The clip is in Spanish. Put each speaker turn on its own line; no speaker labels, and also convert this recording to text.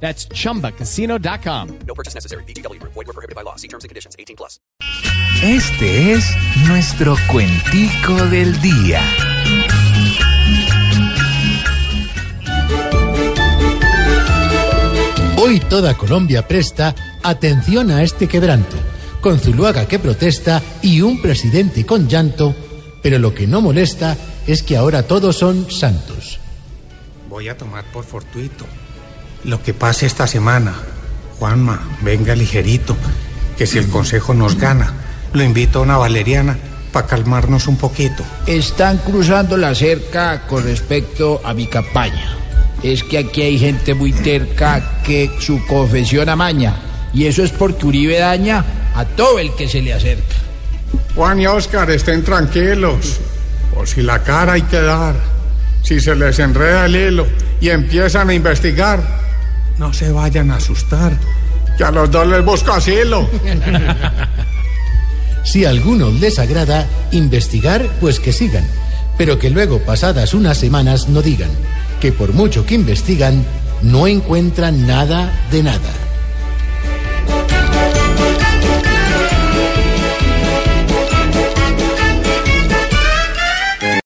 That's chumbacasino.com.
No purchase necessary. BGW. Void were prohibited by law. See terms and conditions. 18 plus.
Este es nuestro cuentico del día.
Hoy toda Colombia presta atención a este quebranto, con Zuluaga que protesta y un presidente con llanto, pero lo que no molesta es que ahora todos son santos.
Voy a tomar por fortuito lo que pase esta semana. Juanma, venga ligerito, que si el consejo nos gana, lo invito a una valeriana para calmarnos un poquito.
Están cruzando la cerca con respecto a mi campaña. Es que aquí hay gente muy terca que su confesión amaña. Y eso es porque Uribe daña a todo el que se le acerca.
Juan y Oscar, estén tranquilos. Por si la cara hay que dar. Si se les enreda el hilo y empiezan a investigar, no se vayan a asustar. Que a los dos les busco asilo.
Si a algunos les agrada investigar, pues que sigan, pero que luego, pasadas unas semanas, no digan que por mucho que investigan, no encuentran nada de nada.